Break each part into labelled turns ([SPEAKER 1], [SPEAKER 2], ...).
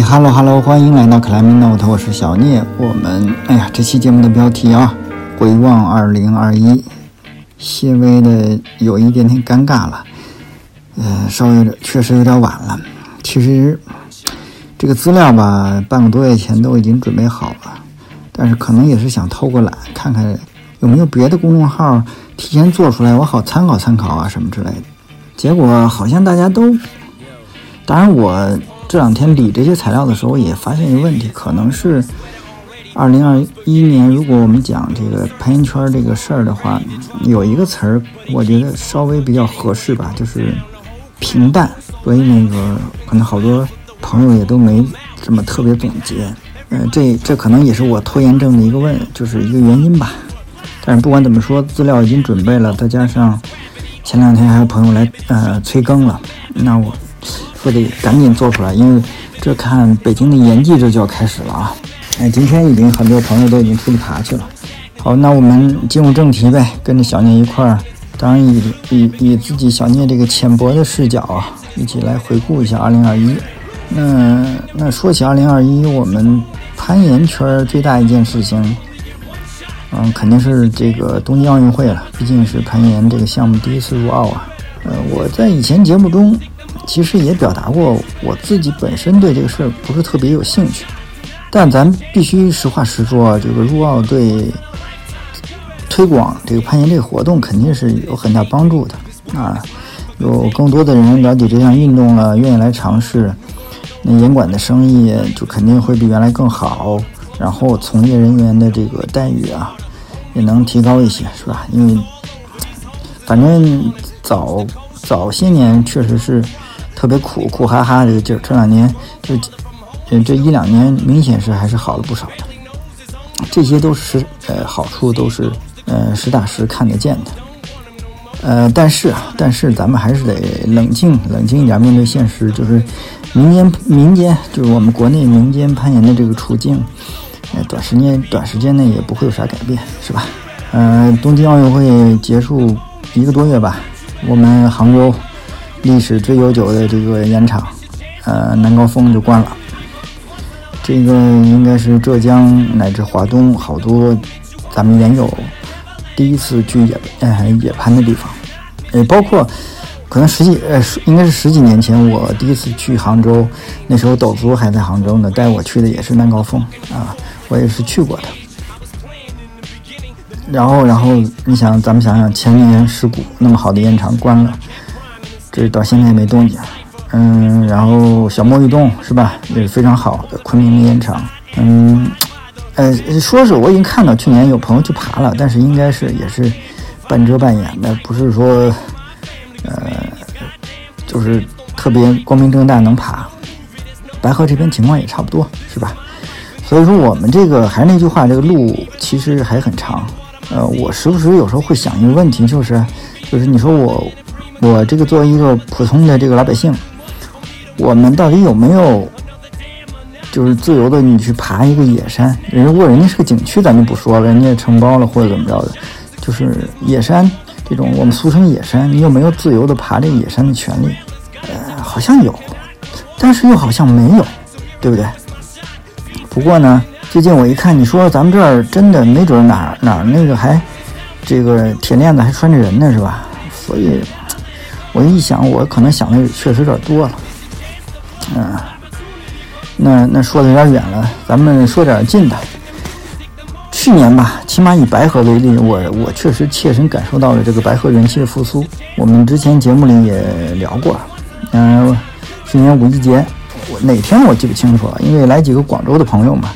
[SPEAKER 1] 哎哈喽哈喽，欢迎来到克莱米 note，我是小聂。我们哎呀，这期节目的标题啊，回望二零二一，些微的有一点点尴尬了，呃，稍微的确实有点晚了。其实这个资料吧，半个多月前都已经准备好了，但是可能也是想偷个懒，看看有没有别的公众号提前做出来，我好参考参考啊什么之类的。结果好像大家都，当然我。这两天理这些材料的时候，也发现一个问题，可能是二零二一年，如果我们讲这个攀岩圈这个事儿的话，有一个词儿，我觉得稍微比较合适吧，就是平淡。所以那个可能好多朋友也都没这么特别总结。嗯，这这可能也是我拖延症的一个问，就是一个原因吧。但是不管怎么说，资料已经准备了，再加上前两天还有朋友来呃催更了，那我。说得赶紧做出来，因为这看北京的岩季这就要开始了啊！哎，今天已经很多朋友都已经出去爬去了。好，那我们进入正题呗，跟着小聂一块儿，当然以以以自己小聂这个浅薄的视角啊，一起来回顾一下2021。那那说起2021，我们攀岩圈最大一件事情，嗯，肯定是这个东京奥运会了，毕竟是攀岩这个项目第一次入奥啊。呃，我在以前节目中。其实也表达过，我自己本身对这个事儿不是特别有兴趣，但咱必须实话实说，这个入奥对推广这个攀岩这个活动肯定是有很大帮助的啊！有更多的人了解这项运动了，愿意来尝试，那严管的生意就肯定会比原来更好，然后从业人员的这个待遇啊也能提高一些，是吧？因为反正早早些年确实是。特别苦苦哈哈这个劲儿，这两年就，这这一两年明显是还是好了不少的，这些都是呃好处，都是呃实打实看得见的，呃但是啊，但是咱们还是得冷静冷静一点面对现实，就是民间民间就是我们国内民间攀岩的这个处境，呃短时间短时间内也不会有啥改变，是吧？呃，东京奥运会结束一个多月吧，我们杭州。历史最悠久的这个烟厂，呃，南高峰就关了。这个应该是浙江乃至华东好多咱们研友第一次去野呃野攀的地方，也包括可能十几呃应该是十几年前我第一次去杭州，那时候斗族还在杭州呢，带我去的也是南高峰啊，我也是去过的。然后，然后你想，咱们想想前年事故那么好的烟厂关了。这到现在没动静，嗯，然后小莫玉洞是吧，也是非常好的昆明的烟厂，嗯，呃，说是我已经看到去年有朋友去爬了，但是应该是也是半遮半掩的，不是说，呃，就是特别光明正大能爬。白河这边情况也差不多，是吧？所以说我们这个还是那句话，这个路其实还很长。呃，我时不时有时候会想一个问题，就是，就是你说我。我这个作为一个普通的这个老百姓，我们到底有没有就是自由的你去爬一个野山？如果人家是个景区，咱就不说了，人家承包了或者怎么着的，就是野山这种我们俗称野山，你有没有自由的爬这个野山的权利？呃，好像有，但是又好像没有，对不对？不过呢，最近我一看，你说咱们这儿真的没准哪哪那个还这个铁链子还拴着人呢，是吧？所以。我一想，我可能想的确实有点多了，嗯，那那说的有点远了，咱们说点近的。去年吧，起码以白河为例，我我确实切身感受到了这个白河人气的复苏。我们之前节目里也聊过，嗯，去年五一节，哪天我记不清楚了，因为来几个广州的朋友嘛，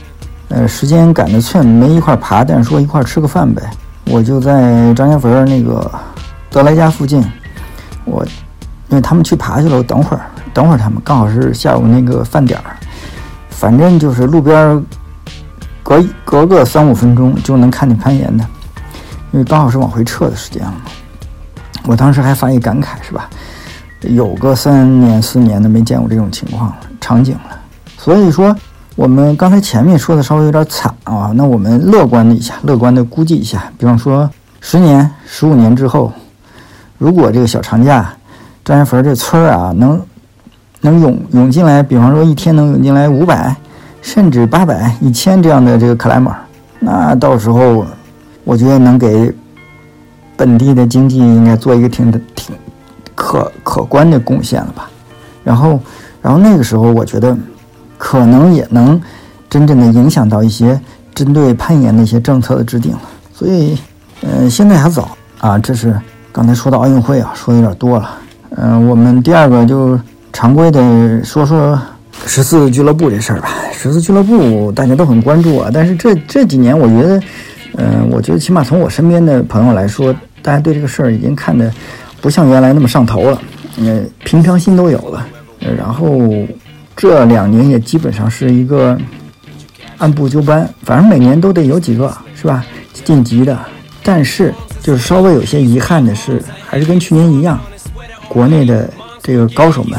[SPEAKER 1] 呃，时间赶得寸，没一块爬，但是说一块吃个饭呗，我就在张家坟那个德莱家附近。我，因为他们去爬去了，我等会儿，等会儿他们刚好是下午那个饭点儿，反正就是路边隔隔个三五分钟就能看见攀岩的，因为刚好是往回撤的时间了。我当时还发一感慨，是吧？有个三年四年的没见过这种情况场景了。所以说，我们刚才前面说的稍微有点惨啊，那我们乐观的一下，乐观的估计一下，比方说十年、十五年之后。如果这个小长假，张家坟这村儿啊，能能涌涌进来，比方说一天能涌进来五百，甚至八百、一千这样的这个克莱姆，那到时候我觉得能给本地的经济应该做一个挺挺可可观的贡献了吧。然后，然后那个时候我觉得可能也能真正的影响到一些针对攀岩的一些政策的制定了。所以，嗯，现在还早啊。这是刚才说到奥运会啊，说的有点多了。嗯，我们第二个就。常规的说说十四俱乐部这事儿吧。十四俱乐部大家都很关注啊，但是这这几年我觉得，嗯，我觉得起码从我身边的朋友来说，大家对这个事儿已经看的不像原来那么上头了，嗯，平常心都有了。然后这两年也基本上是一个按部就班，反正每年都得有几个是吧晋级的。但是就是稍微有些遗憾的是，还是跟去年一样，国内的这个高手们。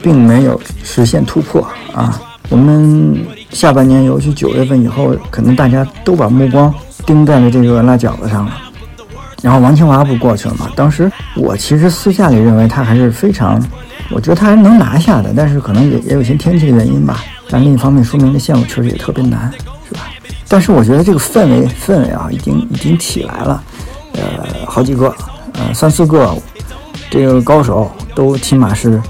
[SPEAKER 1] 并没有实现突破啊！我们下半年，尤其九月份以后，可能大家都把目光盯在了这个辣饺子上了。然后王清华不过去了嘛？当时我其实私下里认为他还是非常，我觉得他还能拿下的，但是可能也也有些天气的原因吧。但另一方面，说明这项目确实也特别难，是吧？但是我觉得这个氛围氛围啊，已经已经起来了。呃，好几个，呃，三四个这个高手都起码是。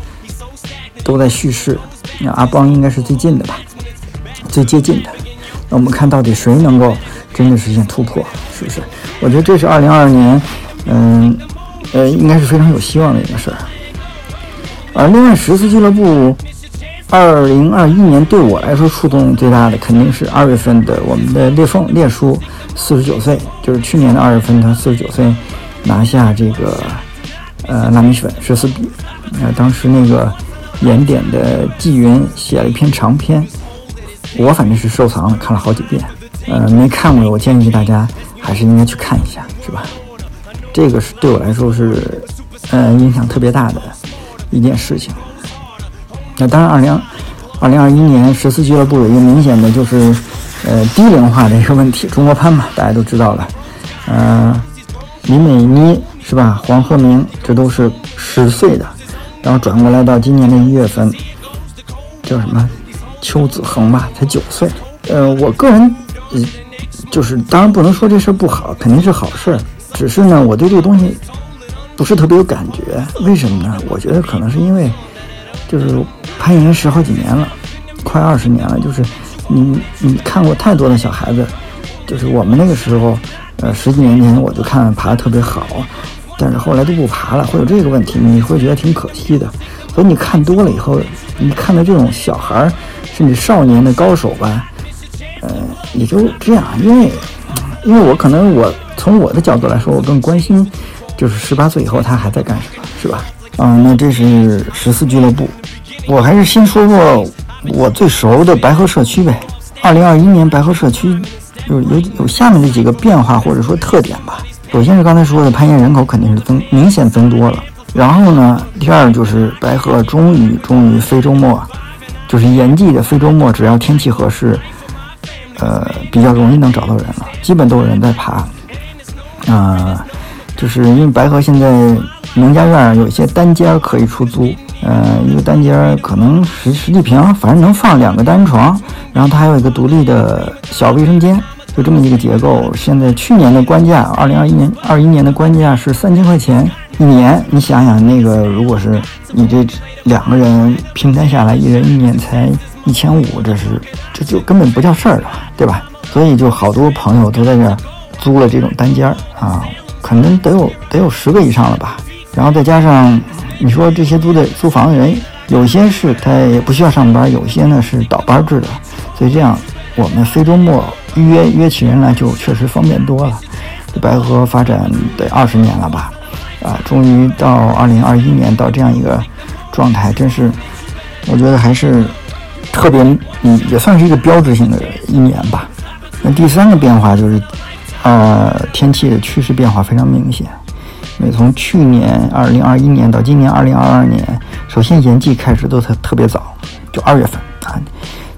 [SPEAKER 1] 都在叙事，那阿邦应该是最近的吧，最接近的。那我们看到底谁能够真的实现突破，是不是？我觉得这是二零二二年，嗯，呃，应该是非常有希望的一个事儿。而另外十四俱乐部，二零二一年对我来说触动最大的肯定是二月份的我们的裂缝裂叔，四十九岁，就是去年的二月份他四十九岁拿下这个呃拉米粉十四比，呃，当时那个。盐点的纪云写了一篇长篇，我反正是收藏了，看了好几遍。呃，没看过的，我建议大家还是应该去看一下，是吧？这个是对我来说是，呃，影响特别大的一件事情。那当然，二零二零二一年十四俱乐部有一个明显的就是，呃，低龄化的一个问题。中国攀嘛，大家都知道了。呃，李美妮是吧？黄鹤鸣，这都是十岁的。然后转过来到今年的一月份，叫什么？邱子恒吧，才九岁。呃，我个人，呃，就是当然不能说这事儿不好，肯定是好事儿。只是呢，我对这个东西不是特别有感觉。为什么呢？我觉得可能是因为，就是攀岩十好几年了，快二十年了。就是你你看过太多的小孩子，就是我们那个时候，呃，十几年前我就看爬的特别好。但是后来都不爬了，会有这个问题，你会觉得挺可惜的。所以你看多了以后，你看到这种小孩儿甚至少年的高手吧，呃，也就这样。因为，因为我可能我从我的角度来说，我更关心就是十八岁以后他还在干什么，是吧？嗯，那这是十四俱乐部，我还是先说说我最熟的白河社区呗。二零二一年白河社区有有有下面这几个变化或者说特点吧。首先是刚才说的攀岩人口肯定是增明显增多了，然后呢，第二就是白河终于终于非周末，就是炎季的非周末，只要天气合适，呃，比较容易能找到人了，基本都有人在爬。啊，就是因为白河现在农家院有一些单间可以出租，呃，一个单间可能十十几平，反正能放两个单床，然后它还有一个独立的小卫生间。就这么一个结构，现在去年的官价，二零二一年二一年的官价是三千块钱一年。你想想，那个如果是你这两个人平摊下来，一人一年才一千五，这是这就根本不叫事儿了，对吧？所以就好多朋友都在这儿租了这种单间儿啊，可能得有得有十个以上了吧。然后再加上你说这些租的租房的人，有些是他也不需要上班，有些呢是倒班制的，所以这样我们非周末。预约约起人来就确实方便多了。白河发展得二十年了吧？啊，终于到二零二一年到这样一个状态，真是我觉得还是特别，嗯，也算是一个标志性的一年吧。那第三个变化就是，呃，天气的趋势变化非常明显。因为从去年二零二一年到今年二零二二年，首先炎季开始都特特别早，就二月份啊。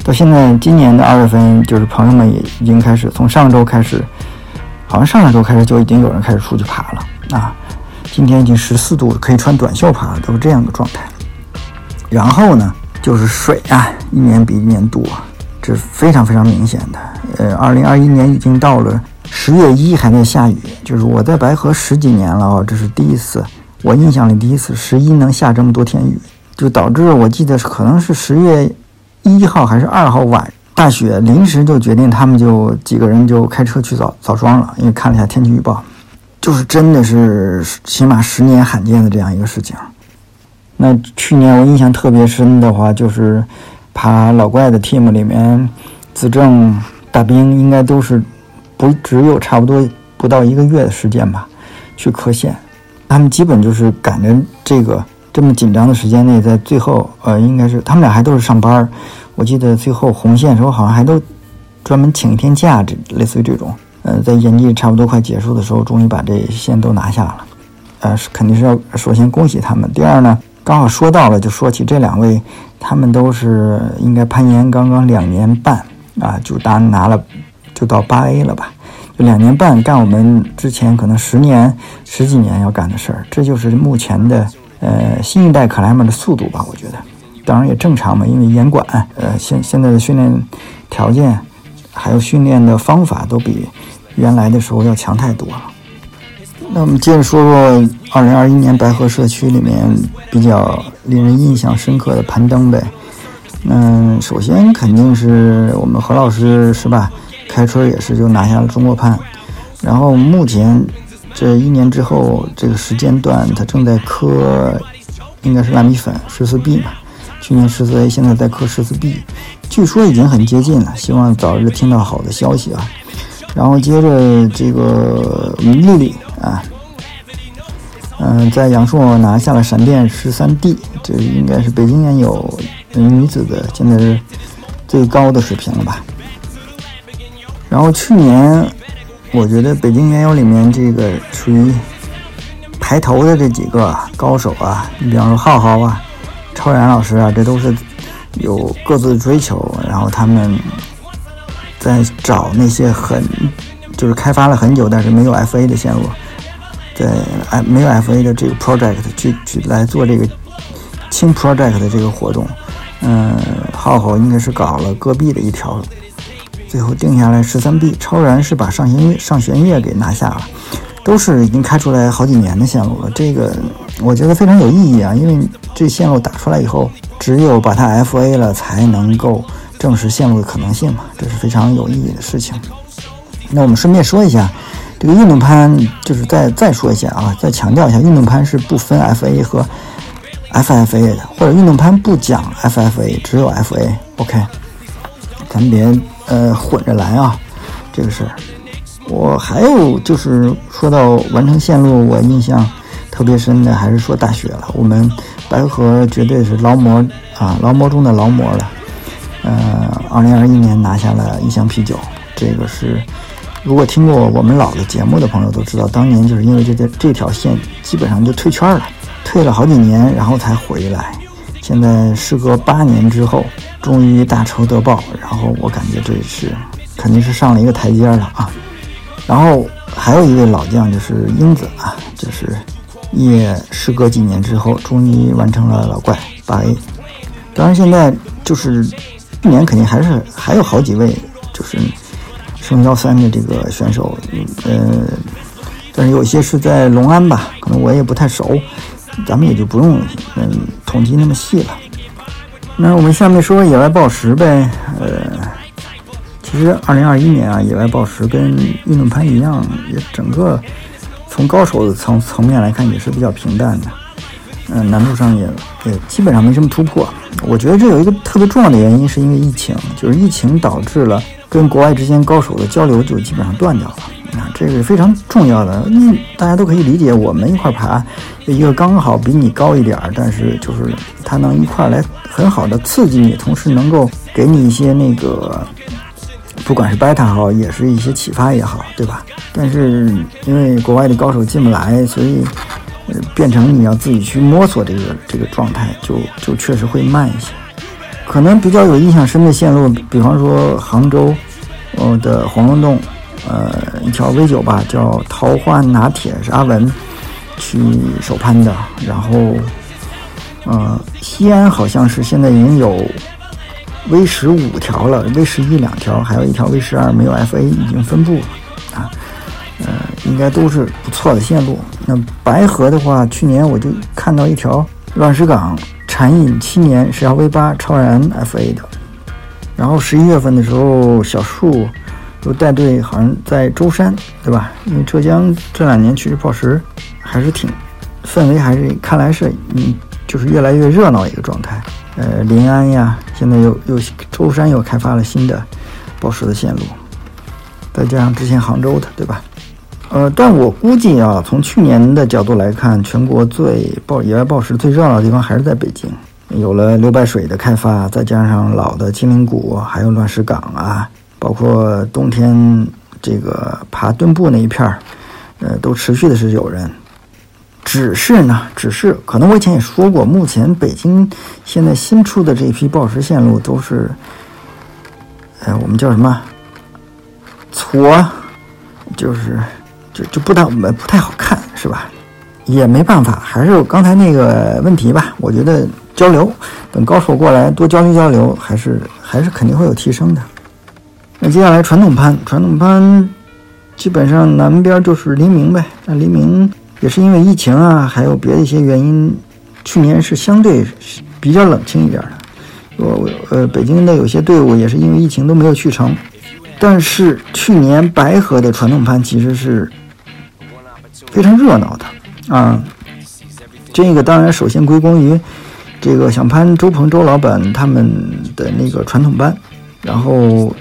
[SPEAKER 1] 到现在，今年的二月份，就是朋友们也已经开始从上周开始，好像上上周开始就已经有人开始出去爬了啊。今天已经十四度，可以穿短袖爬了，都是这样的状态。然后呢，就是水啊，一年比一年多，这是非常非常明显的。呃，二零二一年已经到了十月一还在下雨，就是我在白河十几年了啊，这是第一次，我印象里第一次十一能下这么多天雨，就导致我记得可能是十月一号还是二号晚大雪，临时就决定他们就几个人就开车去枣枣庄了，因为看了一下天气预报，就是真的是起码十年罕见的这样一个事情。那去年我印象特别深的话，就是爬老怪的 team 里面，子正、大兵应该都是不只有差不多不到一个月的时间吧，去磕线。他们基本就是赶着这个这么紧张的时间内，在最后呃，应该是他们俩还都是上班。我记得最后红线的时候好像还都专门请一天假，这类似于这种。呃，在演技差不多快结束的时候，终于把这线都拿下了。呃，是肯定是要首先恭喜他们。第二呢？刚好说到了，就说起这两位，他们都是应该攀岩刚刚两年半啊，就拿拿了，就到八 A 了吧？就两年半干我们之前可能十年、十几年要干的事儿，这就是目前的呃新一代克莱曼的速度吧？我觉得，当然也正常嘛，因为严管，呃现现在的训练条件还有训练的方法都比原来的时候要强太多了。那我们接着说说二零二一年白河社区里面比较令人印象深刻的攀登呗。嗯，首先肯定是我们何老师是吧？开春也是就拿下了中国攀。然后目前这一年之后这个时间段，他正在磕，应该是烂米粉十四 B 嘛。去年十四 A，现在在磕十四 B，据说已经很接近了。希望早日听到好的消息啊。然后接着这个丽丽。啊，嗯，在阳朔拿下了闪电十三 D，这应该是北京也有女子的现在是最高的水平了吧？然后去年，我觉得北京原有里面这个属于排头的这几个高手啊，你比方说浩浩啊、超然老师啊，这都是有各自的追求，然后他们在找那些很就是开发了很久但是没有 FA 的线路。在哎没有 FA 的这个 project 去去来做这个轻 project 的这个活动，嗯，浩浩应该是搞了戈壁的一条，最后定下来十三 B，超然是把上弦月上弦月给拿下了，都是已经开出来好几年的线路了。这个我觉得非常有意义啊，因为这线路打出来以后，只有把它 FA 了，才能够证实线路的可能性嘛，这是非常有意义的事情。那我们顺便说一下。这个运动攀就是再再说一下啊，再强调一下，运动攀是不分 FA 和 FFA 的，或者运动攀不讲 FFA，只有 FA。OK，咱们别呃混着来啊，这个事儿。我还有就是说到完成线路，我印象特别深的还是说大雪了。我们白河绝对是劳模啊，劳模中的劳模了。呃，二零二一年拿下了一箱啤酒，这个是。如果听过我们老的节目的朋友都知道，当年就是因为这条这条线基本上就退圈了，退了好几年，然后才回来。现在时隔八年之后，终于大仇得报，然后我感觉这是肯定是上了一个台阶了啊。然后还有一位老将就是英子啊，就是也时隔几年之后，终于完成了老怪八 A。当然现在就是去年肯定还是还有好几位就是。升幺三的这个选手，呃，但是有些是在隆安吧，可能我也不太熟，咱们也就不用嗯统计那么细了。那我们下面说野外暴食呗，呃，其实二零二一年啊，野外暴食跟运动攀一样，也整个从高手的层层面来看也是比较平淡的，嗯，难度上也也基本上没什么突破。我觉得这有一个特别重要的原因，是因为疫情，就是疫情导致了。跟国外之间高手的交流就基本上断掉了，啊，这个非常重要的，嗯，大家都可以理解。我们一块爬，一个刚好比你高一点儿，但是就是他能一块来很好的刺激你，同时能够给你一些那个，不管是 beta 好，也是一些启发也好，对吧？但是因为国外的高手进不来，所以变成你要自己去摸索这个这个状态，就就确实会慢一些。可能比较有印象深的线路，比方说杭州，呃的黄龙洞，呃一条 V 九吧，叫桃花拿铁，是阿文去首攀的。然后呃，西安好像是现在已经有 V 十五条了，V 十一两条，还有一条 V 十二没有 FA 已经分布了啊。呃，应该都是不错的线路。那白河的话，去年我就看到一条乱石岗禅隐七年是 LV 八超燃 FA 的。然后十一月份的时候，小树又带队，好像在舟山，对吧？因为浙江这两年其实报时还是挺氛围，还是看来是嗯，就是越来越热闹一个状态。呃，临安呀，现在又又舟山又开发了新的报时的线路，再加上之前杭州的，对吧？呃，但我估计啊，从去年的角度来看，全国最暴野外暴食最热闹的地方还是在北京。有了流白水的开发，再加上老的金陵谷，还有乱石岗啊，包括冬天这个爬墩布那一片儿，呃，都持续的是有人。只是呢，只是可能我以前也说过，目前北京现在新出的这一批暴食线路都是，呃，我们叫什么？矬，就是。就就不太不太好看，是吧？也没办法，还是刚才那个问题吧。我觉得交流，等高手过来多交流交流，还是还是肯定会有提升的。那接下来传统攀，传统攀基本上南边就是黎明呗。那黎明也是因为疫情啊，还有别的一些原因，去年是相对比较冷清一点的。我呃，北京的有些队伍也是因为疫情都没有去成。但是去年白河的传统攀其实是。非常热闹的啊，这个当然首先归功于这个想攀周鹏周老板他们的那个传统班，然后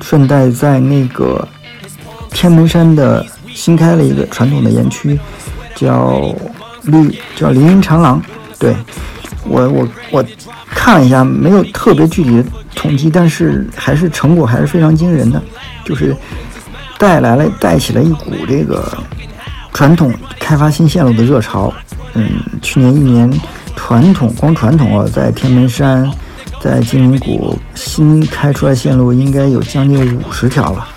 [SPEAKER 1] 顺带在那个天门山的新开了一个传统的园区，叫绿叫林荫长廊。对我我我看了一下，没有特别具体的统计，但是还是成果还是非常惊人的，就是带来了带起了一股这个。传统开发新线路的热潮，嗯，去年一年传统光传统啊，在天门山，在金陵谷新开出来线路应该有将近五十条了，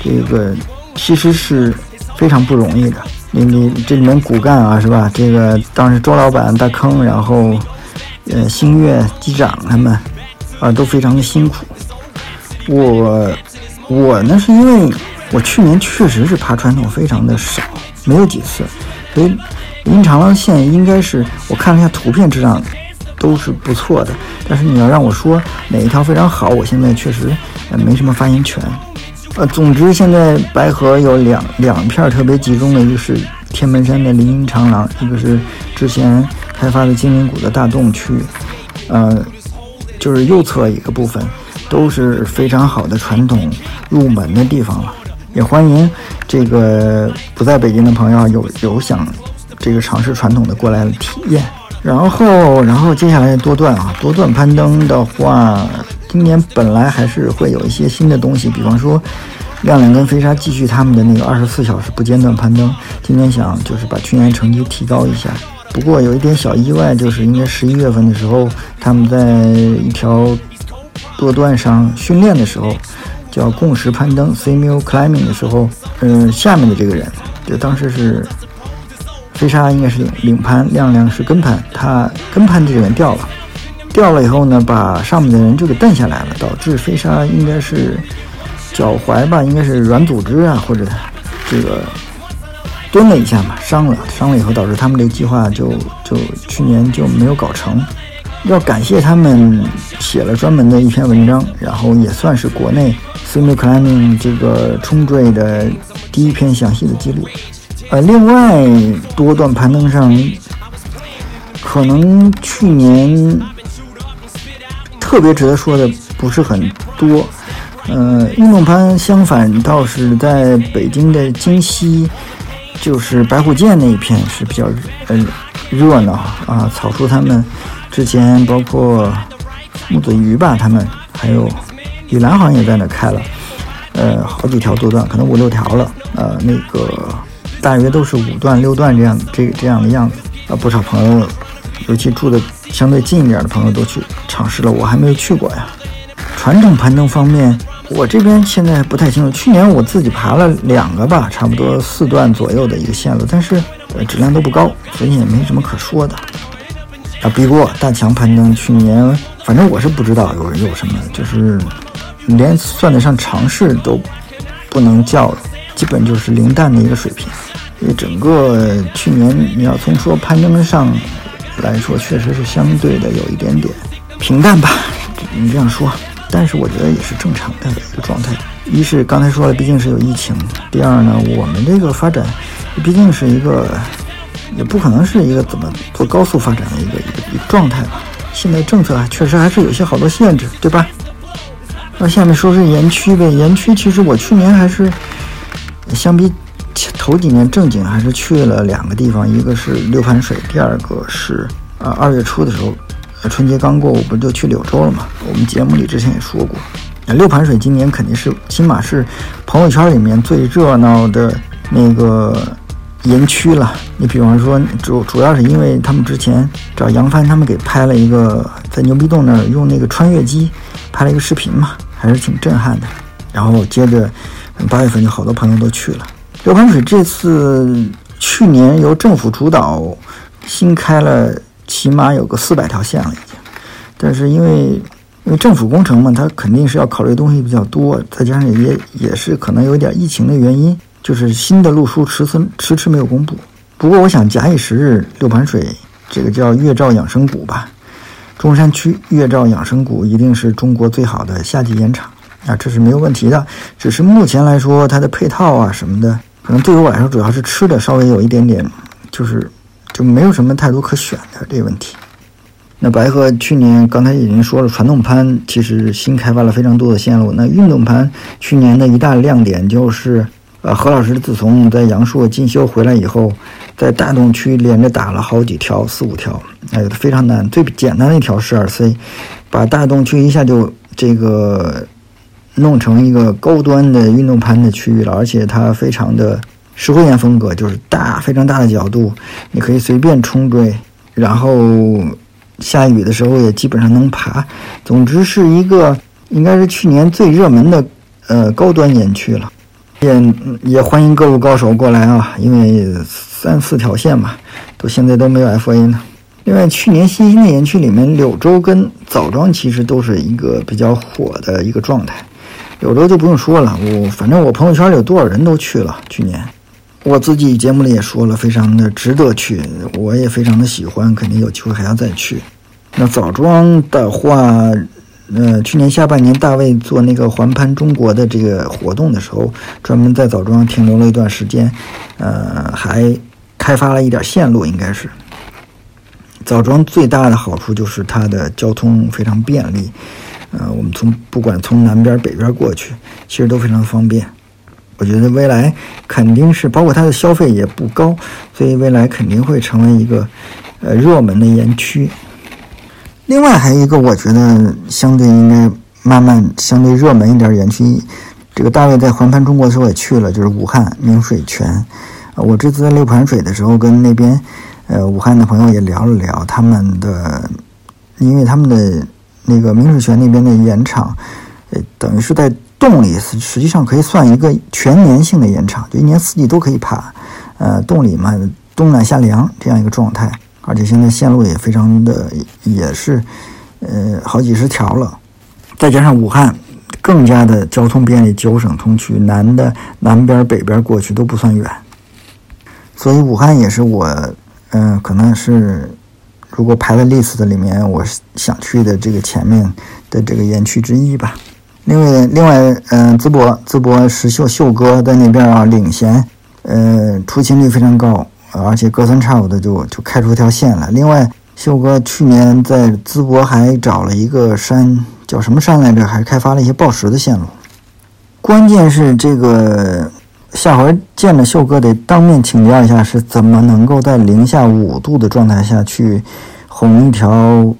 [SPEAKER 1] 这个其实是非常不容易的。你你这里面骨干啊，是吧？这个当时周老板大坑，然后呃星月机长他们啊都非常的辛苦。我我呢是因为我去年确实是爬传统非常的少。没有几次，所以林长廊线应该是我看了一下图片，质量都是不错的。但是你要让我说哪一条非常好，我现在确实呃没什么发言权。呃，总之现在白河有两两片特别集中的，一个是天门山的林荫长廊，一个是之前开发的精灵谷的大洞区，呃，就是右侧一个部分都是非常好的传统入门的地方了。也欢迎这个不在北京的朋友有有想这个尝试传统的过来体验。然后，然后接下来多段啊，多段攀登的话，今年本来还是会有一些新的东西，比方说亮亮跟飞沙继续他们的那个二十四小时不间断攀登。今年想就是把去年成绩提高一下。不过有一点小意外，就是应该十一月份的时候，他们在一条多段上训练的时候。叫共识攀登 （simul climbing） 的时候，嗯，下面的这个人，就当时是飞沙应该是领领攀，亮亮是跟攀，他跟攀这个人掉了，掉了以后呢，把上面的人就给蹬下来了，导致飞沙应该是脚踝吧，应该是软组织啊，或者这个蹲了一下嘛，伤了，伤了以后导致他们这个计划就就去年就没有搞成。要感谢他们写了专门的一篇文章，然后也算是国内 semi climbing 这个冲坠的第一篇详细的记录。呃，另外多段攀登上，可能去年特别值得说的不是很多。呃，运动攀相反倒是在北京的京西，就是白虎涧那一片是比较呃热闹啊，草叔他们。之前包括木子鱼吧，他们还有雨兰好像也在那开了，呃，好几条多段，可能五六条了，呃，那个大约都是五段六段这样这这样的样子，啊，不少朋友，尤其住的相对近一点的朋友都去尝试了，我还没有去过呀。传统攀登方面，我这边现在不太清楚，去年我自己爬了两个吧，差不多四段左右的一个线路，但是呃质量都不高，所以也没什么可说的。啊，逼过大强攀登，去年反正我是不知道有有什么，就是连算得上尝试都不能叫，基本就是零蛋的一个水平。因为整个去年你要从说攀登上来说，确实是相对的有一点点平淡吧，你这样说。但是我觉得也是正常的一个状态。一是刚才说了，毕竟是有疫情；第二呢，我们这个发展毕竟是一个。也不可能是一个怎么做高速发展的一个一个一个状态吧。现在政策啊，确实还是有些好多限制，对吧？那下面说说园区呗。园区其实我去年还是相比头几年正经还是去了两个地方，一个是六盘水，第二个是啊二月初的时候，春节刚过，我不就去柳州了嘛？我们节目里之前也说过，六盘水今年肯定是起码是朋友圈里面最热闹的那个。园区了，你比方说主主要是因为他们之前找杨帆他们给拍了一个在牛逼洞那儿用那个穿越机拍了一个视频嘛，还是挺震撼的。然后接着八月份就好多朋友都去了。六盘水这次去年由政府主导新开了，起码有个四百条线了已经。但是因为因为政府工程嘛，它肯定是要考虑的东西比较多，再加上也也是可能有点疫情的原因。就是新的路书迟迟迟迟没有公布，不过我想假以时日，六盘水这个叫月照养生谷吧，中山区月照养生谷一定是中国最好的夏季盐场啊，这是没有问题的。只是目前来说，它的配套啊什么的，可能对于我来说主要是吃的稍微有一点点，就是就没有什么太多可选的这个问题。那白鹤去年刚才已经说了，传统攀其实新开发了非常多的线路，那运动盘去年的一大亮点就是。呃，何老师自从在阳朔进修回来以后，在大洞区连着打了好几条、四五条，哎，非常难。最简单的一条是二 C，把大洞区一下就这个弄成一个高端的运动攀的区域了，而且它非常的石灰岩风格，就是大非常大的角度，你可以随便冲坠，然后下雨的时候也基本上能爬。总之是一个应该是去年最热门的呃高端岩区了。也也欢迎各路高手过来啊！因为三四条线嘛，都现在都没有 FA 呢。另外，去年新兴的园区里面，柳州跟枣庄其实都是一个比较火的一个状态。柳州就不用说了，我反正我朋友圈里有多少人都去了。去年我自己节目里也说了，非常的值得去，我也非常的喜欢，肯定有机会还要再去。那枣庄的话。呃，去年下半年，大卫做那个环盘中国的这个活动的时候，专门在枣庄停留了一段时间，呃，还开发了一点线路，应该是。枣庄最大的好处就是它的交通非常便利，呃，我们从不管从南边北边过去，其实都非常方便。我觉得未来肯定是，包括它的消费也不高，所以未来肯定会成为一个呃热门的园区。另外还有一个，我觉得相对应该慢慢相对热门一点园区，这个大卫在环盘中国的时候也去了，就是武汉明水泉。我这次在六盘水的时候，跟那边呃武汉的朋友也聊了聊他们的，因为他们的那个明水泉那边的盐场，呃等于是在洞里，实实际上可以算一个全年性的延长，就一年四季都可以爬。呃，洞里嘛，冬暖夏凉这样一个状态。而且现在线路也非常的，也是，呃，好几十条了，再加上武汉更加的交通便利，九省通衢，南的南边、北边过去都不算远，所以武汉也是我，嗯，可能是如果排在 list 里面，我想去的这个前面的这个园区之一吧。另外，另外，嗯，淄博，淄博石秀秀哥在那边啊领衔，呃，出勤率非常高。而且隔三差五的就就开出一条线来。另外，秀哥去年在淄博还找了一个山，叫什么山来着？还开发了一些报时的线路。关键是这个，下回见了秀哥得当面请教一下，是怎么能够在零下五度的状态下去红一条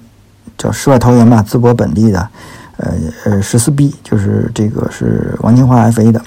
[SPEAKER 1] 叫世外桃源吧？淄博本地的，呃呃十四 B，就是这个是王金华 FA 的。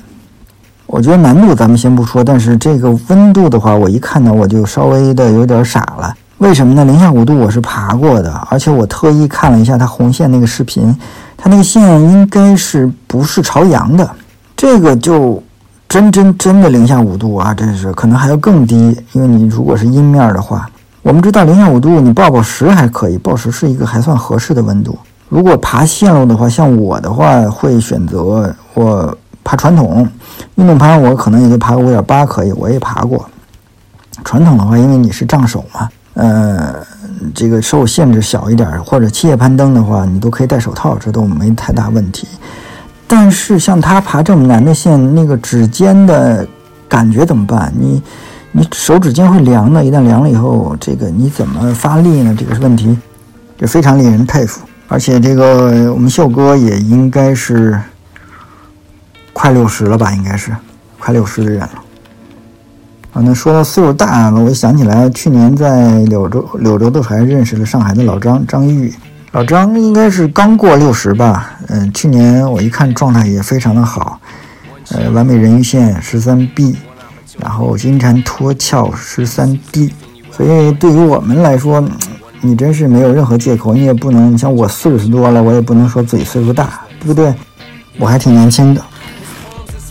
[SPEAKER 1] 我觉得难度咱们先不说，但是这个温度的话，我一看到我就稍微的有点傻了。为什么呢？零下五度我是爬过的，而且我特意看了一下它红线那个视频，它那个线应该是不是朝阳的？这个就真真真的零下五度啊！真是可能还要更低，因为你如果是阴面的话，我们知道零下五度，你抱抱石还可以，抱石是一个还算合适的温度。如果爬线路的话，像我的话会选择我爬传统运动攀，我可能也就爬个五点八可以，我也爬过。传统的话，因为你是杖手嘛，呃，这个受限制小一点，或者器械攀登的话，你都可以戴手套，这都没太大问题。但是像他爬这么难的线，那个指尖的感觉怎么办？你？你手指尖会凉的，一旦凉了以后，这个你怎么发力呢？这个是问题，这非常令人佩服。而且这个我们秀哥也应该是快六十了吧？应该是快六十的人了。啊，那说到岁数大了，我想起来去年在柳州柳州的时候还认识了上海的老张张玉，老张应该是刚过六十吧？嗯，去年我一看状态也非常的好，呃，完美人鱼线十三 B。然后金蝉脱壳十三 D，所以对于我们来说，你真是没有任何借口，你也不能你像我岁数多了，我也不能说自己岁数大，对不对？我还挺年轻的。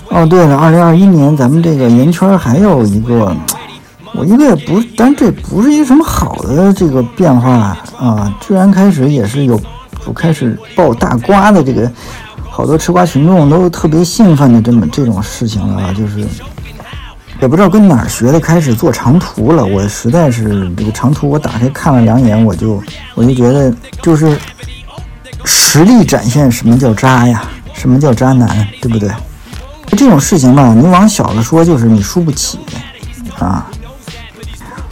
[SPEAKER 1] 哦，对了，二零二一年咱们这个圆圈还有一个，我应该也不，但这不是一个什么好的这个变化啊，居然开始也是有，开始爆大瓜的这个，好多吃瓜群众都特别兴奋的这么这种事情了啊，就是。也不知道跟哪儿学的，开始做长途了。我实在是这个长途，我打开看了两眼，我就我就觉得就是实力展现什么叫渣呀，什么叫渣男，对不对？这种事情吧，你往小了说就是你输不起啊，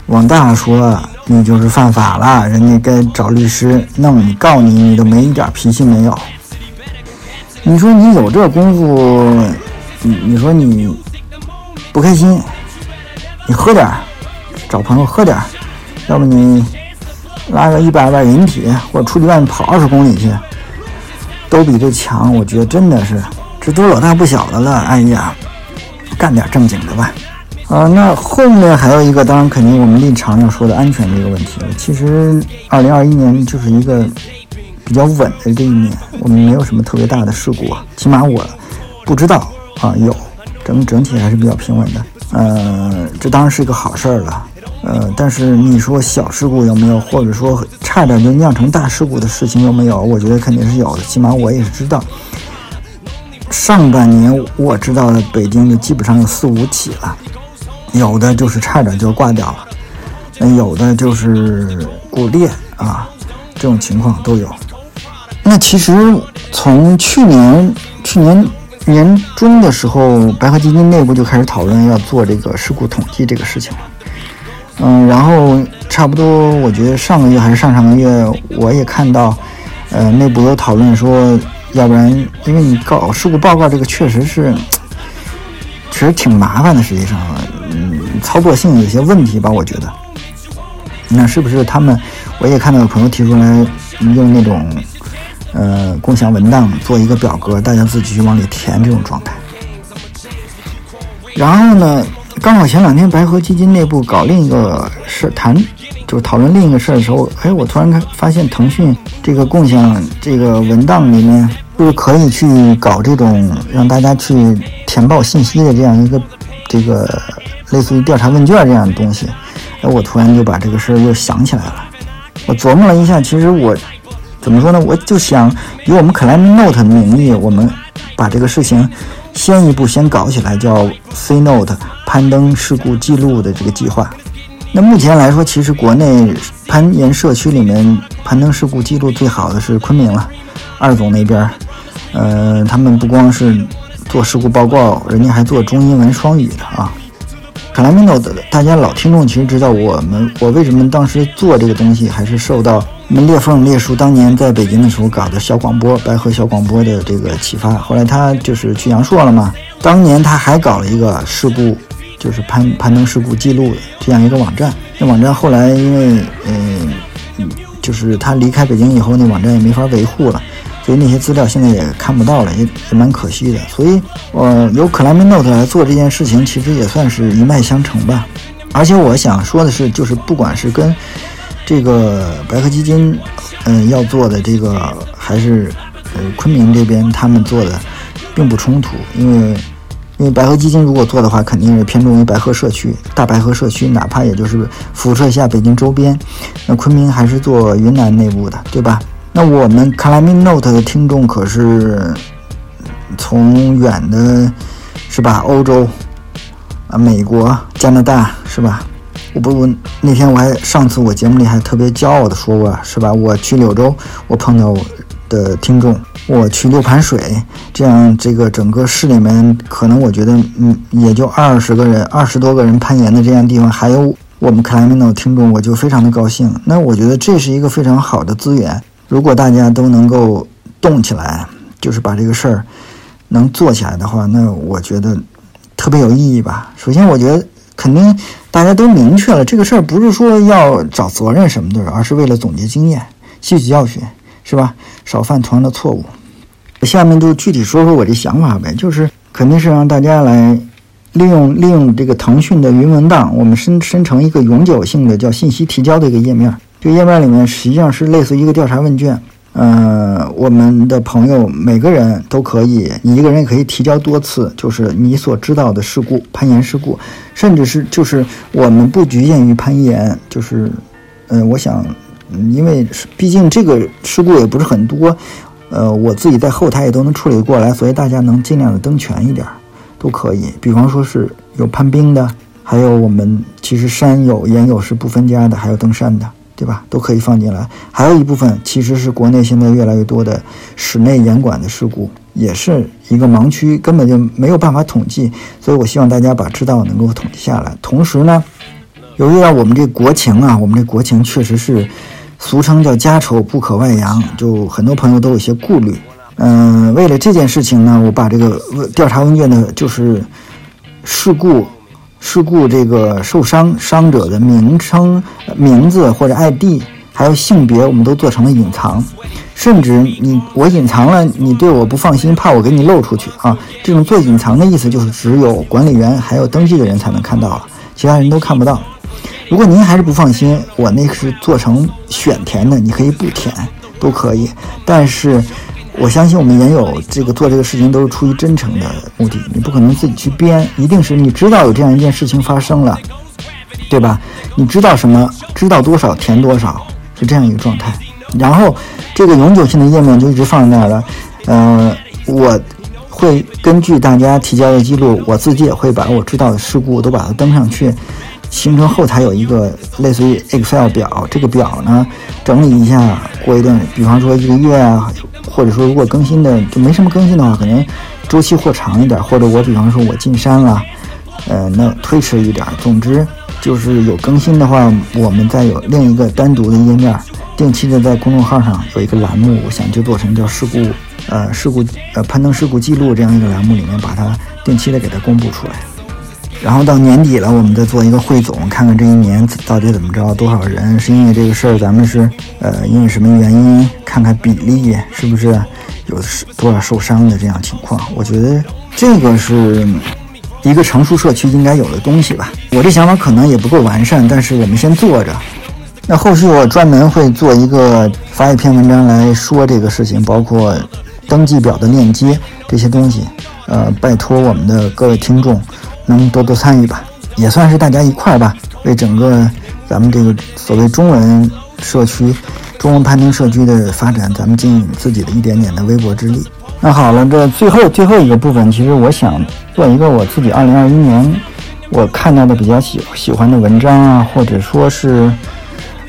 [SPEAKER 1] 往大了说你就是犯法了，人家该找律师弄你，告你，你都没一点脾气没有。你说你有这功夫，你你说你。不开心，你喝点儿，找朋友喝点儿，要不你拉个一百万人体，或者出去外面跑二十公里去，都比这强。我觉得真的是，这都老大不小的了。哎呀，干点正经的吧。啊，那后面还有一个，当然肯定我们立场要说的安全这个问题了。其实二零二一年就是一个比较稳的这一年，我们没有什么特别大的事故，起码我不知道啊有。整整体还是比较平稳的，呃，这当然是一个好事儿了，呃，但是你说小事故有没有，或者说差点就酿成大事故的事情有没有？我觉得肯定是有的，起码我也是知道。上半年我知道的北京的基本上有四五起了，有的就是差点就挂掉了，那有的就是骨裂啊，这种情况都有。那其实从去年去年。年中的时候，白河基金内部就开始讨论要做这个事故统计这个事情了。嗯，然后差不多，我觉得上个月还是上上个月，我也看到，呃，内部有讨论说，要不然，因为你搞事故报告这个确实是，其实挺麻烦的，实际上，嗯，操作性有些问题吧，我觉得。那是不是他们？我也看到有朋友提出来用那种。呃，共享文档做一个表格，大家自己去往里填这种状态。然后呢，刚好前两天白河基金内部搞另一个事谈，就是讨论另一个事儿的时候，哎，我突然发现腾讯这个共享这个文档里面，就是可以去搞这种让大家去填报信息的这样一个这个类似于调查问卷这样的东西。哎，我突然就把这个事儿又想起来了。我琢磨了一下，其实我。怎么说呢？我就想以我们 Climb Note 的名义，我们把这个事情先一步先搞起来，叫 C Note 攀登事故记录的这个计划。那目前来说，其实国内攀岩社区里面攀登事故记录最好的是昆明了，二总那边，呃，他们不光是做事故报告，人家还做中英文双语的啊。Climb Note 大家老听众其实知道，我们我为什么当时做这个东西，还是受到。我们裂缝裂叔当年在北京的时候搞的小广播，白河小广播的这个启发，后来他就是去阳朔了嘛。当年他还搞了一个事故，就是攀攀登事故记录的这样一个网站。那网站后来因为嗯，就是他离开北京以后，那网站也没法维护了，所以那些资料现在也看不到了，也也蛮可惜的。所以，呃，由 Climb Note 来做这件事情，其实也算是一脉相承吧。而且我想说的是，就是不管是跟这个白河基金，嗯，要做的这个还是，呃，昆明这边他们做的，并不冲突，因为因为白河基金如果做的话，肯定是偏重于白河社区、大白河社区，哪怕也就是辐射一下北京周边。那昆明还是做云南内部的，对吧？那我们 Climbing Note 的听众可是从远的，是吧？欧洲啊，美国、加拿大，是吧？我不，我那天我还上次我节目里还特别骄傲的说过，是吧？我去柳州，我碰到我的听众。我去六盘水，这样这个整个市里面，可能我觉得，嗯，也就二十个人，二十多个人攀岩的这样地方，还有我们 Climbino 听众，我就非常的高兴。那我觉得这是一个非常好的资源，如果大家都能够动起来，就是把这个事儿能做起来的话，那我觉得特别有意义吧。首先，我觉得肯定大家都明确了，这个事儿不是说要找责任什么的，而是为了总结经验、吸取教训。是吧？少犯同样的错误。下面就具体说说我这想法呗，就是肯定是让大家来利用利用这个腾讯的云文档，我们生生成一个永久性的叫信息提交的一个页面。这个页面里面实际上是类似于一个调查问卷。呃，我们的朋友每个人都可以，你一个人也可以提交多次，就是你所知道的事故、攀岩事故，甚至是就是我们不局限于攀岩，就是嗯，我想。因为毕竟这个事故也不是很多，呃，我自己在后台也都能处理过来，所以大家能尽量的登全一点，都可以。比方说是有攀冰的，还有我们其实山友、岩友是不分家的，还有登山的，对吧？都可以放进来。还有一部分其实是国内现在越来越多的室内严管的事故，也是一个盲区，根本就没有办法统计。所以我希望大家把知道能够统计下来。同时呢，由于啊我们这国情啊，我们这国情确实是。俗称叫家丑不可外扬，就很多朋友都有些顾虑。嗯，为了这件事情呢，我把这个调查问卷的，就是事故、事故这个受伤伤者的名称、名字或者 ID，还有性别，我们都做成了隐藏。甚至你我隐藏了，你对我不放心，怕我给你露出去啊。这种做隐藏的意思就是只有管理员还有登记的人才能看到，其他人都看不到。如果您还是不放心，我那是做成选填的，你可以不填，都可以。但是，我相信我们也有这个做这个事情都是出于真诚的目的，你不可能自己去编，一定是你知道有这样一件事情发生了，对吧？你知道什么，知道多少填多少，是这样一个状态。然后，这个永久性的页面就一直放在那儿了。呃，我会根据大家提交的记录，我自己也会把我知道的事故都把它登上去。形成后台有一个类似于 Excel 表，这个表呢整理一下，过一段，比方说一个月啊，或者说如果更新的就没什么更新的话，可能周期或长一点，或者我比方说我进山了，呃，那推迟一点。总之就是有更新的话，我们再有另一个单独的页面，定期的在公众号上有一个栏目，我想就做成叫事故，呃，事故呃攀登事故记录这样一个栏目里面，把它定期的给它公布出来。然后到年底了，我们再做一个汇总，看看这一年到底怎么着，多少人是因为这个事儿，咱们是呃因为什么原因？看看比例是不是有多少受伤的这样情况？我觉得这个是一个成熟社区应该有的东西吧。我这想法可能也不够完善，但是我们先做着。那后续我专门会做一个发一篇文章来说这个事情，包括登记表的链接这些东西。呃，拜托我们的各位听众。能多多参与吧，也算是大家一块儿吧，为整个咱们这个所谓中文社区、中文攀登社区的发展，咱们尽自己的一点点的微薄之力。那好了，这最后最后一个部分，其实我想做一个我自己二零二一年我看到的比较喜喜欢的文章啊，或者说是，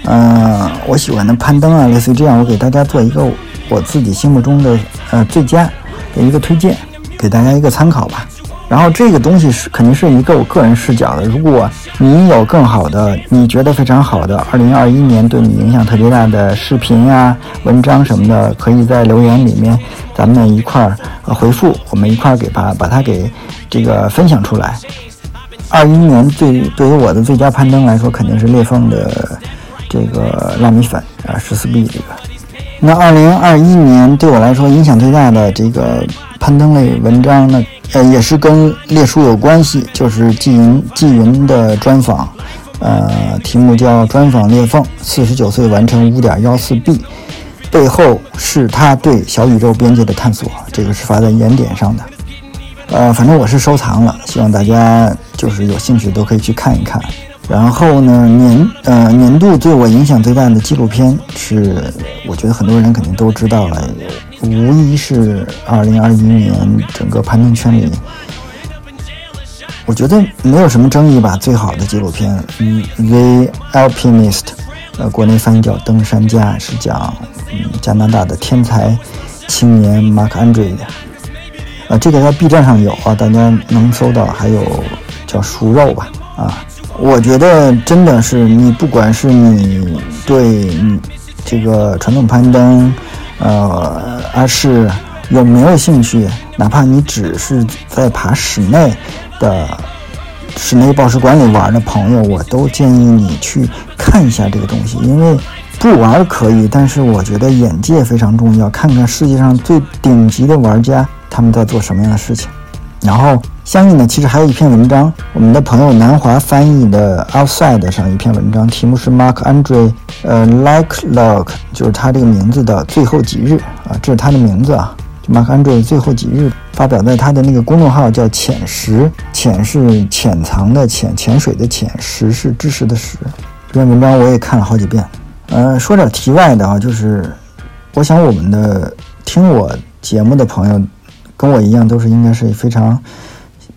[SPEAKER 1] 嗯，我喜欢的攀登啊，类似于这样，我给大家做一个我自己心目中的呃最佳的一个推荐，给大家一个参考吧。然后这个东西是肯定是一个我个人视角的。如果你有更好的，你觉得非常好的，二零二一年对你影响特别大的视频呀、文章什么的，可以在留言里面，咱们一块儿回复，我们一块儿给把把它给这个分享出来。二一年最对于我的最佳攀登来说，肯定是裂缝的这个烂米粉啊，十四 B 这个。那二零二一年对我来说影响最大的这个攀登类文章呢？呃，也是跟列书有关系，就是纪云纪云的专访，呃，题目叫《专访裂缝》，四十九岁完成五点幺四 B，背后是他对小宇宙边界的探索。这个是发在原点上的。呃，反正我是收藏了，希望大家就是有兴趣都可以去看一看。然后呢，年呃年度对我影响最大的纪录片是，我觉得很多人肯定都知道了，无疑是2021年整个攀登圈里，我觉得没有什么争议吧，最好的纪录片，嗯，《The Alpinist》，呃，国内翻译叫《登山家》，是讲嗯加拿大的天才青年 Mark Andre 的，呃，这个在 B 站上有啊，大家能搜到，还有叫《熟肉》吧，啊。我觉得真的是你，不管是你对这个传统攀登，呃，而是有没有兴趣，哪怕你只是在爬室内的室内宝石馆里玩的朋友，我都建议你去看一下这个东西，因为不玩可以，但是我觉得眼界非常重要，看看世界上最顶级的玩家他们在做什么样的事情，然后。相应的，其实还有一篇文章，我们的朋友南华翻译的《Outside》上一篇文章，题目是 Mark Andre，呃，Like Log，就是他这个名字的最后几日啊，这是他的名字啊，就 Mark Andre 最后几日发表在他的那个公众号叫“潜石”，潜是潜藏的潜，潜水的潜，石是知识的识。这篇文章我也看了好几遍。呃，说点题外的啊，就是我想我们的听我节目的朋友，跟我一样都是应该是非常。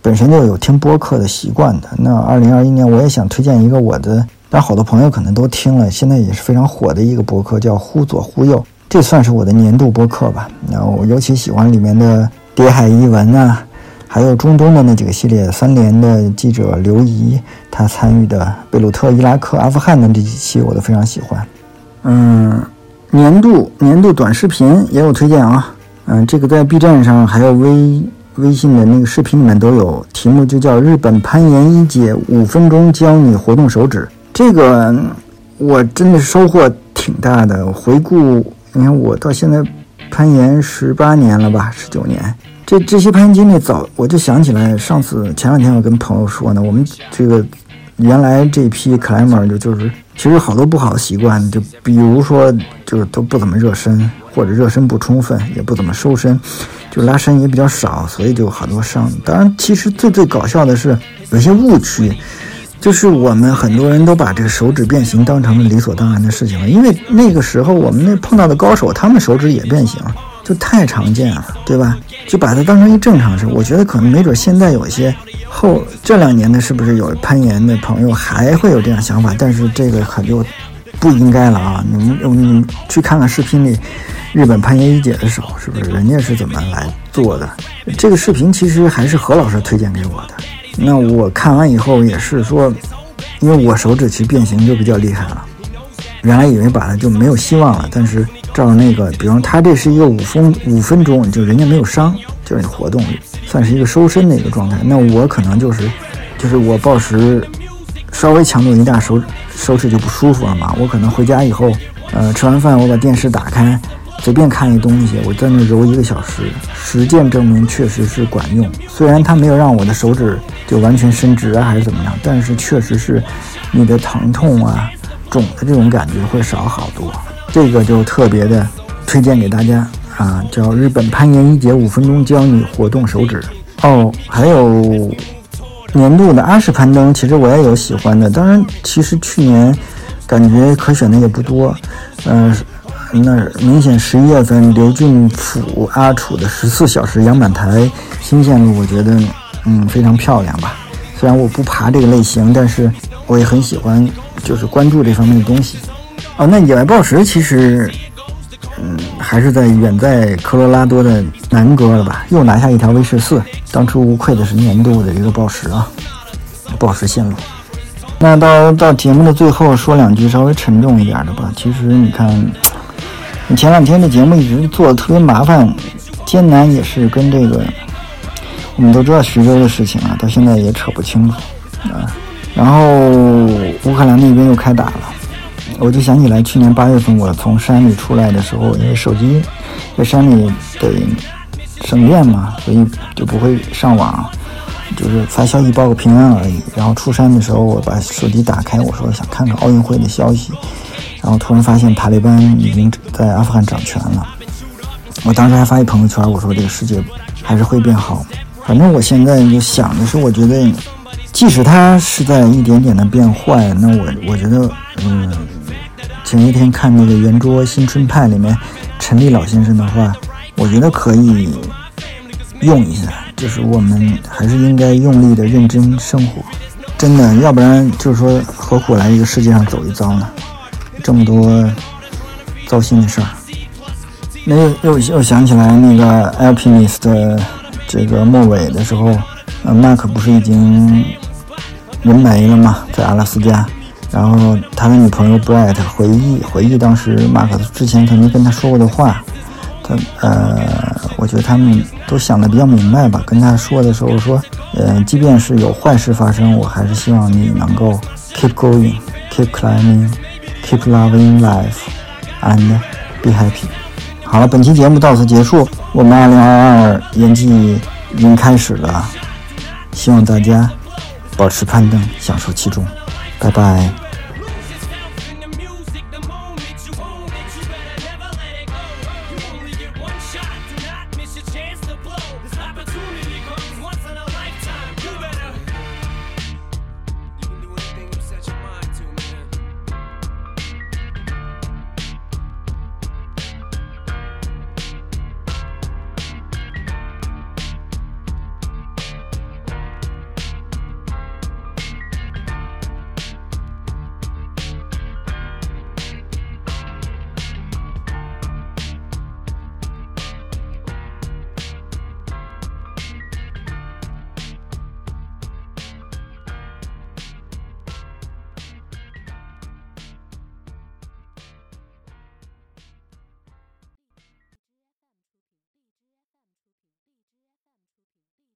[SPEAKER 1] 本身就有听播客的习惯的，那二零二一年我也想推荐一个我的，但好多朋友可能都听了，现在也是非常火的一个播客，叫“忽左忽右”，这算是我的年度播客吧。那我尤其喜欢里面的谍海译文啊，还有中东的那几个系列，三联的记者刘怡他参与的贝鲁特、伊拉克、阿富汗的这几期我都非常喜欢。嗯，年度年度短视频也有推荐啊，嗯，这个在 B 站上还有微。微信的那个视频里面都有，题目就叫“日本攀岩一姐五分钟教你活动手指”。这个我真的收获挺大的。回顾，你看我到现在攀岩十八年了吧，十九年。这这些攀岩经历，早我就想起来，上次前两天我跟朋友说呢，我们这个原来这批 climber 就就是其实好多不好的习惯，就比如说就是都不怎么热身，或者热身不充分，也不怎么收身。就拉伸也比较少，所以就好多伤。当然，其实最最搞笑的是有些误区，就是我们很多人都把这个手指变形当成了理所当然的事情了。因为那个时候我们那碰到的高手，他们手指也变形，就太常见了，对吧？就把它当成一正常事。我觉得可能没准现在有一些后这两年的，是不是有攀岩的朋友还会有这样想法？但是这个可就不应该了啊！你们你们去看看视频里。日本攀岩一姐的手是不是人家是怎么来做的？这个视频其实还是何老师推荐给我的。那我看完以后也是说，因为我手指其实变形就比较厉害了，原来以为把它就没有希望了。但是照那个，比方他这是一个五分五分钟，就人家没有伤，就是你活动算是一个收身的一个状态。那我可能就是就是我暴食稍微强度一大，手手指就不舒服了嘛。我可能回家以后，呃，吃完饭我把电视打开。随便看一东西，我在那揉一个小时，实践证明确实是管用。虽然它没有让我的手指就完全伸直啊，还是怎么样，但是确实是你的疼痛啊、肿的这种感觉会少好多。这个就特别的推荐给大家啊，叫日本攀岩一节五分钟教你活动手指哦。还有年度的阿式攀登，其实我也有喜欢的。当然，其实去年感觉可选的也不多，嗯。那明显十一月份刘俊甫阿楚的十四小时羊板台新线路，我觉得嗯非常漂亮吧。虽然我不爬这个类型，但是我也很喜欢，就是关注这方面的东西。哦，那野外暴食其实嗯还是在远在科罗拉多的南哥了吧？又拿下一条 V 十四，当初无愧的是年度的一个暴食啊，暴食线路。那到到节目的最后说两句稍微沉重一点的吧。其实你看。你前两天的节目一直做的特别麻烦、艰难，也是跟这个我们都知道徐州的事情啊，到现在也扯不清楚啊。然后乌克兰那边又开打了，我就想起来去年八月份我从山里出来的时候，因为手机在山里得省电嘛，所以就不会上网，就是发消息报个平安而已。然后出山的时候，我把手机打开，我说想看看奥运会的消息。然后突然发现塔利班已经在阿富汗掌权了，我当时还发一朋友圈，我说这个世界还是会变好，反正我现在就想的是，我觉得，即使它是在一点点的变坏，那我我觉得，嗯，前一天看那个圆桌新春派里面陈立老先生的话，我觉得可以用一下，就是我们还是应该用力的认真生活，真的，要不然就是说何苦来这个世界上走一遭呢？这么多糟心的事儿。那又又又想起来那个《Alpinist》的。这个末尾的时候，呃，马克不是已经人没了吗？在阿拉斯加，然后他的女朋友 Brett 回忆回忆当时 Mark 之前曾经跟他说过的话，他呃，我觉得他们都想的比较明白吧。跟他说的时候说，呃，即便是有坏事发生，我还是希望你能够 keep going，keep climbing，keep loving life，and be happy。好了，本期节目到此结束。我们二零二二年季已经开始了，希望大家保持攀登，享受其中。拜拜。